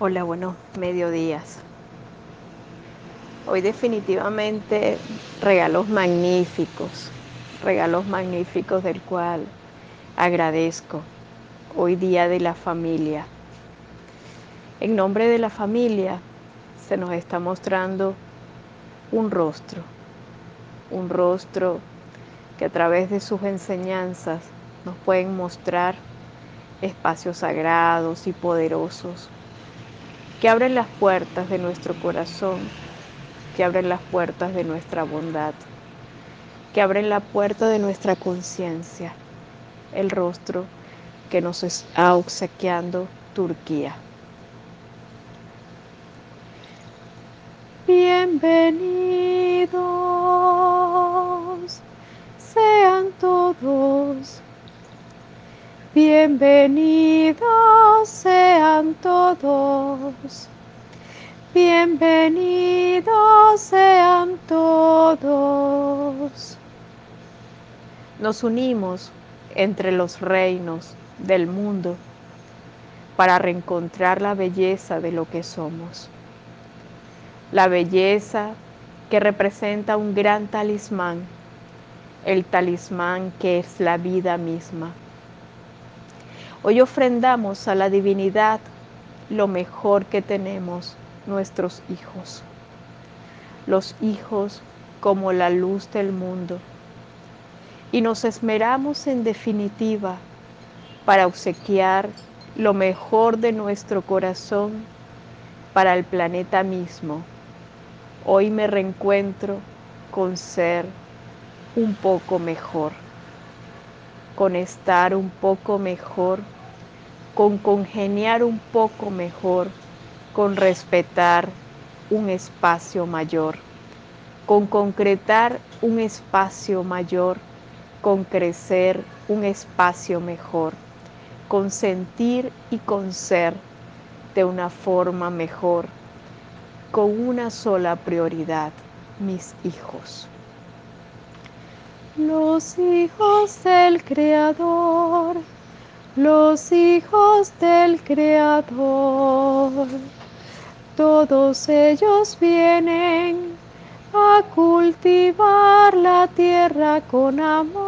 Hola, buenos mediodías. Hoy definitivamente regalos magníficos, regalos magníficos del cual agradezco. Hoy día de la familia. En nombre de la familia se nos está mostrando un rostro, un rostro que a través de sus enseñanzas nos pueden mostrar espacios sagrados y poderosos que abren las puertas de nuestro corazón, que abren las puertas de nuestra bondad, que abren la puerta de nuestra conciencia, el rostro que nos está obsequiando Turquía. Bienvenidos sean todos Bienvenidos todos. Bienvenidos sean todos. Nos unimos entre los reinos del mundo para reencontrar la belleza de lo que somos. La belleza que representa un gran talismán, el talismán que es la vida misma Hoy ofrendamos a la divinidad lo mejor que tenemos, nuestros hijos. Los hijos como la luz del mundo. Y nos esmeramos en definitiva para obsequiar lo mejor de nuestro corazón para el planeta mismo. Hoy me reencuentro con ser un poco mejor, con estar un poco mejor con congeniar un poco mejor, con respetar un espacio mayor, con concretar un espacio mayor, con crecer un espacio mejor, con sentir y con ser de una forma mejor, con una sola prioridad, mis hijos. Los hijos del Creador los hijos del Creador. Todos ellos vienen a cultivar la tierra con amor.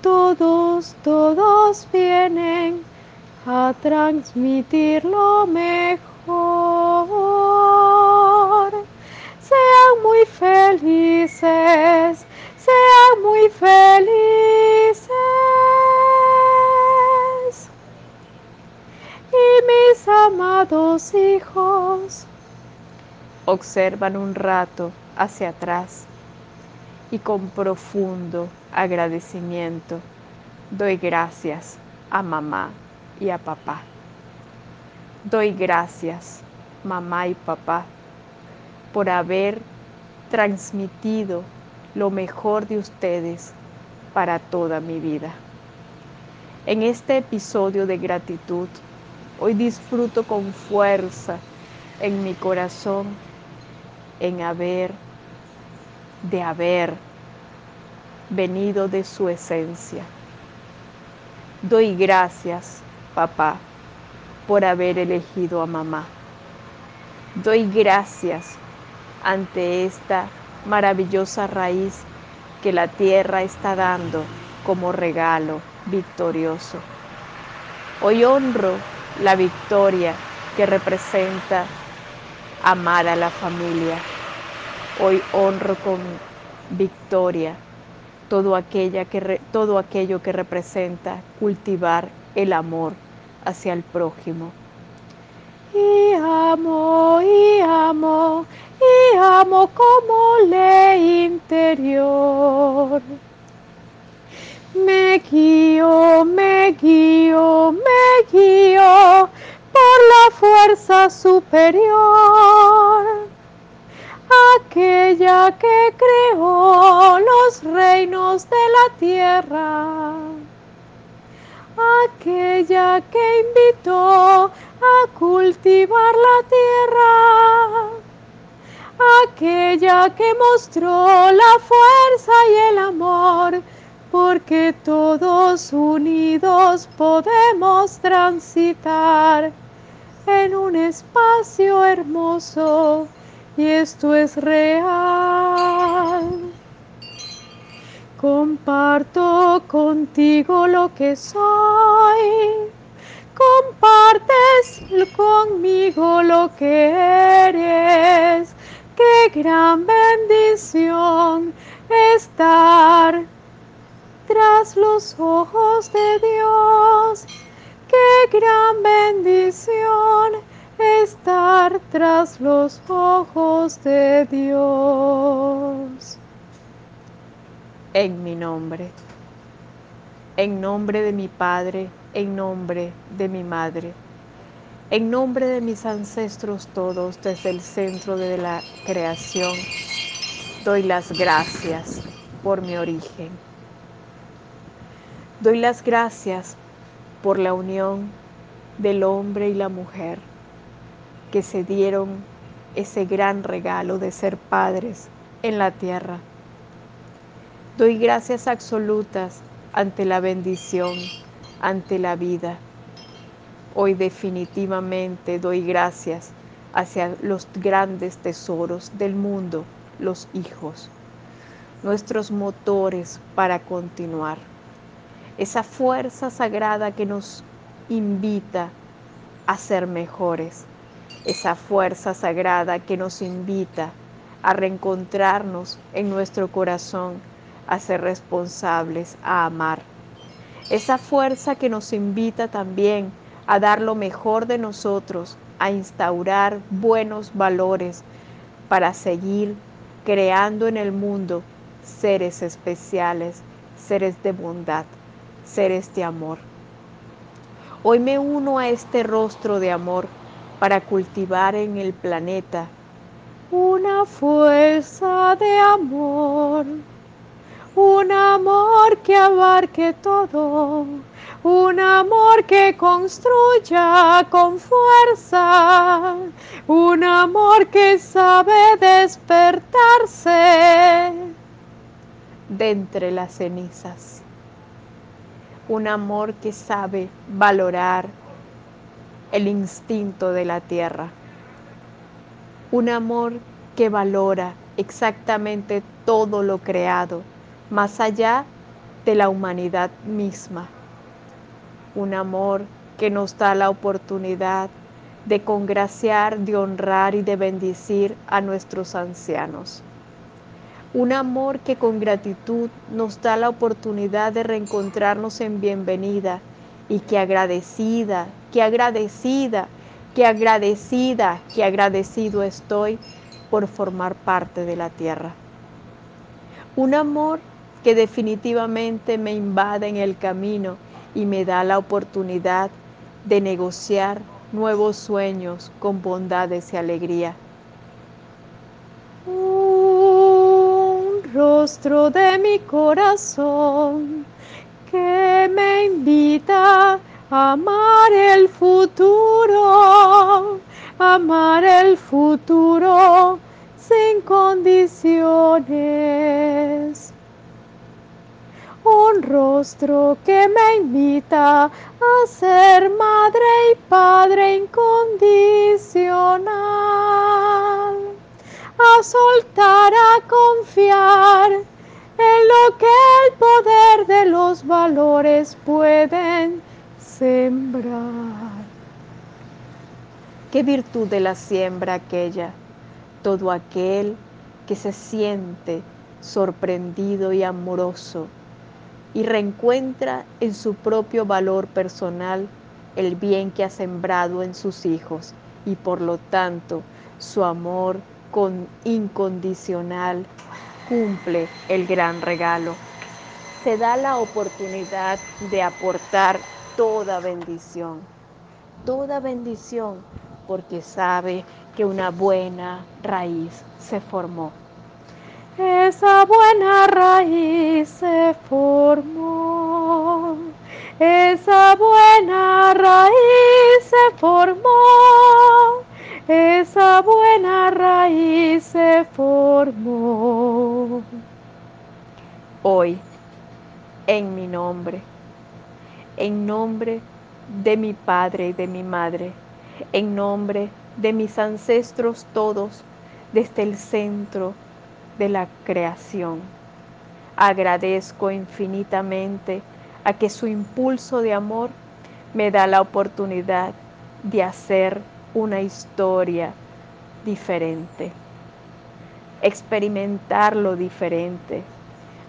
Todos, todos vienen a transmitir lo mejor. Sean muy felices sean muy felices. Amados hijos observan un rato hacia atrás y con profundo agradecimiento doy gracias a mamá y a papá. Doy gracias, mamá y papá, por haber transmitido lo mejor de ustedes para toda mi vida. En este episodio de gratitud, hoy disfruto con fuerza en mi corazón en haber, de haber venido de su esencia. Doy gracias, papá, por haber elegido a mamá. Doy gracias ante esta maravillosa raíz que la tierra está dando como regalo victorioso. Hoy honro la victoria que representa amar a la familia. Hoy honro con victoria todo, aquella que todo aquello que representa cultivar el amor hacia el prójimo. Y amo, y amo, y amo como ley interior. Me guío, me guío, me guío por la fuerza superior, aquella que creó los reinos de la tierra, aquella que invitó a cultivar la tierra. Aquella que mostró la fuerza y el amor porque todos unidos podemos transitar en un espacio hermoso y esto es real. Comparto contigo lo que soy, compartes conmigo lo que eres. Qué gran bendición estar tras los ojos de Dios. Qué gran bendición estar tras los ojos de Dios. En mi nombre, en nombre de mi Padre, en nombre de mi Madre, en nombre de mis ancestros todos desde el centro de la creación, doy las gracias por mi origen. Doy las gracias por la unión del hombre y la mujer que se dieron ese gran regalo de ser padres en la tierra. Doy gracias absolutas ante la bendición, ante la vida. Hoy definitivamente doy gracias hacia los grandes tesoros del mundo, los hijos, nuestros motores para continuar esa fuerza sagrada que nos invita a ser mejores, esa fuerza sagrada que nos invita a reencontrarnos en nuestro corazón, a ser responsables, a amar. Esa fuerza que nos invita también a dar lo mejor de nosotros, a instaurar buenos valores para seguir creando en el mundo seres especiales, seres de bondad ser este amor. Hoy me uno a este rostro de amor para cultivar en el planeta una fuerza de amor, un amor que abarque todo, un amor que construya con fuerza, un amor que sabe despertarse de entre las cenizas un amor que sabe valorar el instinto de la tierra, un amor que valora exactamente todo lo creado, más allá de la humanidad misma, un amor que nos da la oportunidad de congraciar, de honrar y de bendecir a nuestros ancianos un amor que con gratitud nos da la oportunidad de reencontrarnos en bienvenida y que agradecida, que agradecida, que agradecida, que agradecido estoy por formar parte de la tierra. Un amor que definitivamente me invade en el camino y me da la oportunidad de negociar nuevos sueños con bondades y alegría rostro de mi corazón que me invita a amar el futuro, amar el futuro sin condiciones. Un rostro que me invita a ser madre y padre incondicional a soltar, a confiar en lo que el poder de los valores pueden sembrar. ¿Qué virtud de la siembra aquella? Todo aquel que se siente sorprendido y amoroso y reencuentra en su propio valor personal el bien que ha sembrado en sus hijos y por lo tanto su amor con incondicional cumple el gran regalo. Se da la oportunidad de aportar toda bendición, toda bendición, porque sabe que una buena raíz se formó. Esa buena raíz se formó. Esa buena raíz se formó esa buena raíz se formó. Hoy, en mi nombre, en nombre de mi Padre y de mi Madre, en nombre de mis ancestros todos, desde el centro de la creación. Agradezco infinitamente a que su impulso de amor me da la oportunidad de hacer una historia diferente, experimentar lo diferente,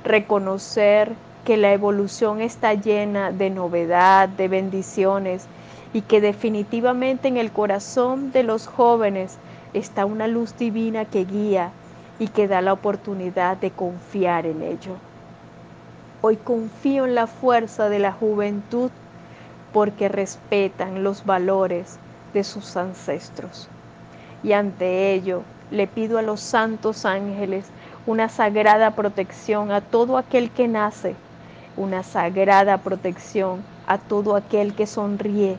reconocer que la evolución está llena de novedad, de bendiciones y que definitivamente en el corazón de los jóvenes está una luz divina que guía y que da la oportunidad de confiar en ello. Hoy confío en la fuerza de la juventud porque respetan los valores de sus ancestros. Y ante ello le pido a los santos ángeles una sagrada protección a todo aquel que nace, una sagrada protección a todo aquel que sonríe,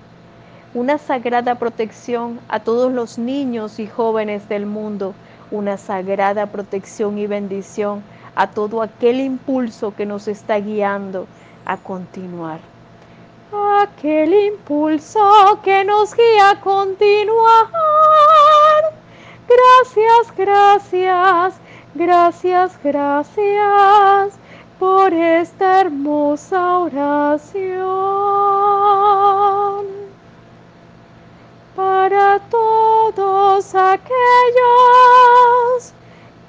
una sagrada protección a todos los niños y jóvenes del mundo, una sagrada protección y bendición a todo aquel impulso que nos está guiando a continuar. Aquel impulso que nos guía a continuar. Gracias, gracias, gracias, gracias por esta hermosa oración. Para todos aquellos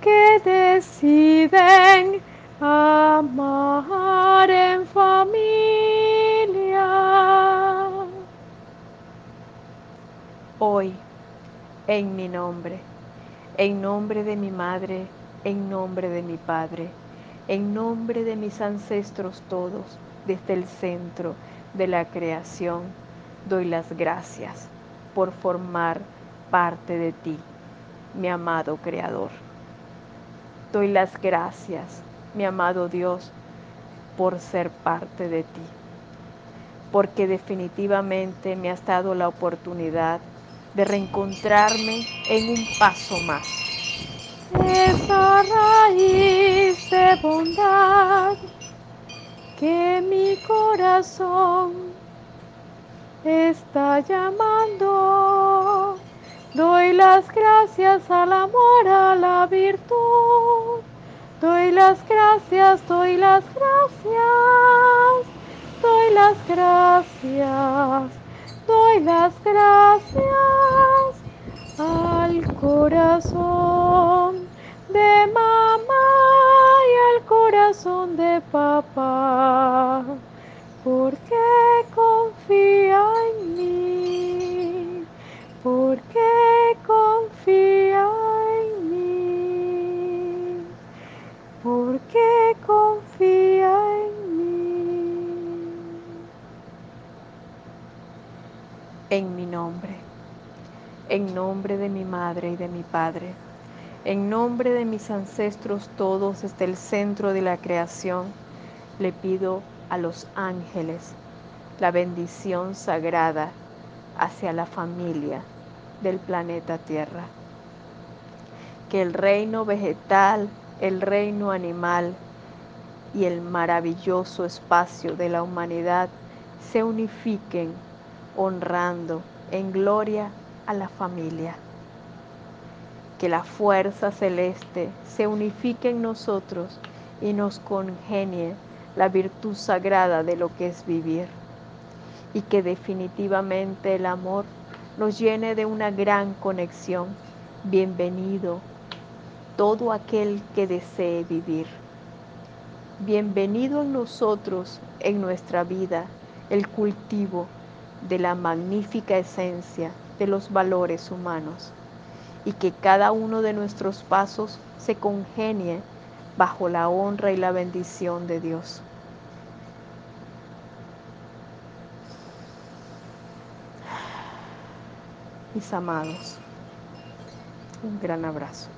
que deciden amar en familia. Hoy, en mi nombre, en nombre de mi madre, en nombre de mi padre, en nombre de mis ancestros todos, desde el centro de la creación, doy las gracias por formar parte de ti, mi amado Creador. Doy las gracias, mi amado Dios, por ser parte de ti, porque definitivamente me has dado la oportunidad de reencontrarme en un paso más esa raíz de bondad que mi corazón está llamando. Doy las gracias al amor, a la virtud. Doy las gracias, doy las gracias. Doy las gracias, doy las gracias al corazón de mamá y al corazón de papá, nombre en nombre de mi madre y de mi padre, en nombre de mis ancestros todos desde el centro de la creación, le pido a los ángeles la bendición sagrada hacia la familia del planeta Tierra. Que el reino vegetal, el reino animal y el maravilloso espacio de la humanidad se unifiquen honrando en gloria a la familia. Que la fuerza celeste se unifique en nosotros y nos congenie la virtud sagrada de lo que es vivir. Y que definitivamente el amor nos llene de una gran conexión. Bienvenido todo aquel que desee vivir. Bienvenido en nosotros, en nuestra vida, el cultivo de la magnífica esencia de los valores humanos y que cada uno de nuestros pasos se congenie bajo la honra y la bendición de Dios. Mis amados, un gran abrazo.